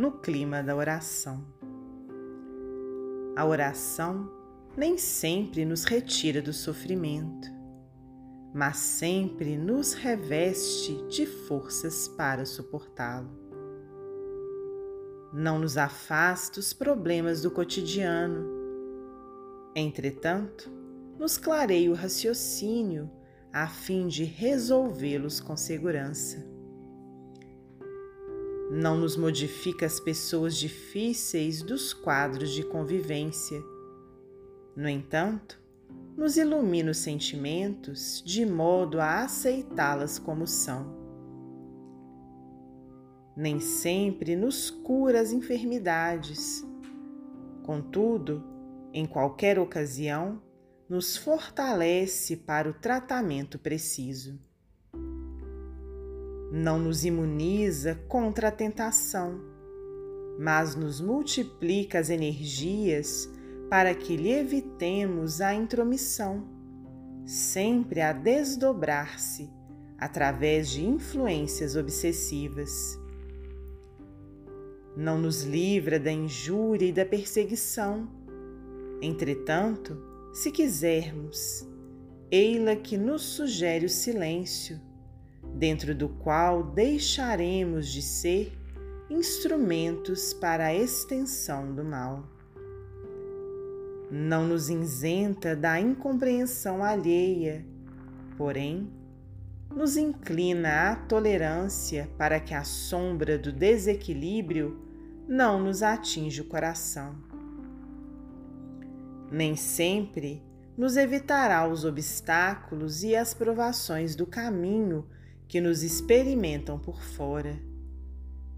no clima da oração. A oração nem sempre nos retira do sofrimento, mas sempre nos reveste de forças para suportá-lo. Não nos afasta os problemas do cotidiano. Entretanto, nos clareia o raciocínio a fim de resolvê-los com segurança. Não nos modifica as pessoas difíceis dos quadros de convivência. No entanto, nos ilumina os sentimentos de modo a aceitá-las como são. Nem sempre nos cura as enfermidades. Contudo, em qualquer ocasião, nos fortalece para o tratamento preciso. Não nos imuniza contra a tentação, mas nos multiplica as energias para que lhe evitemos a intromissão, sempre a desdobrar-se através de influências obsessivas. Não nos livra da injúria e da perseguição. Entretanto, se quisermos, ei-la que nos sugere o silêncio, dentro do qual deixaremos de ser instrumentos para a extensão do mal. Não nos isenta da incompreensão alheia, porém, nos inclina à tolerância para que a sombra do desequilíbrio não nos atinja o coração nem sempre nos evitará os obstáculos e as provações do caminho que nos experimentam por fora,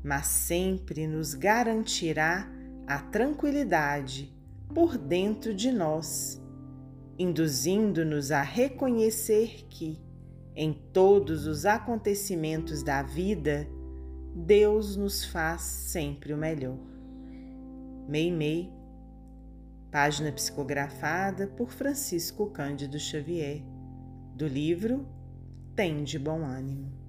mas sempre nos garantirá a tranquilidade por dentro de nós, induzindo-nos a reconhecer que, em todos os acontecimentos da vida, Deus nos faz sempre o melhor. Meimei Página psicografada por Francisco Cândido Xavier, do livro Tem de Bom Ânimo.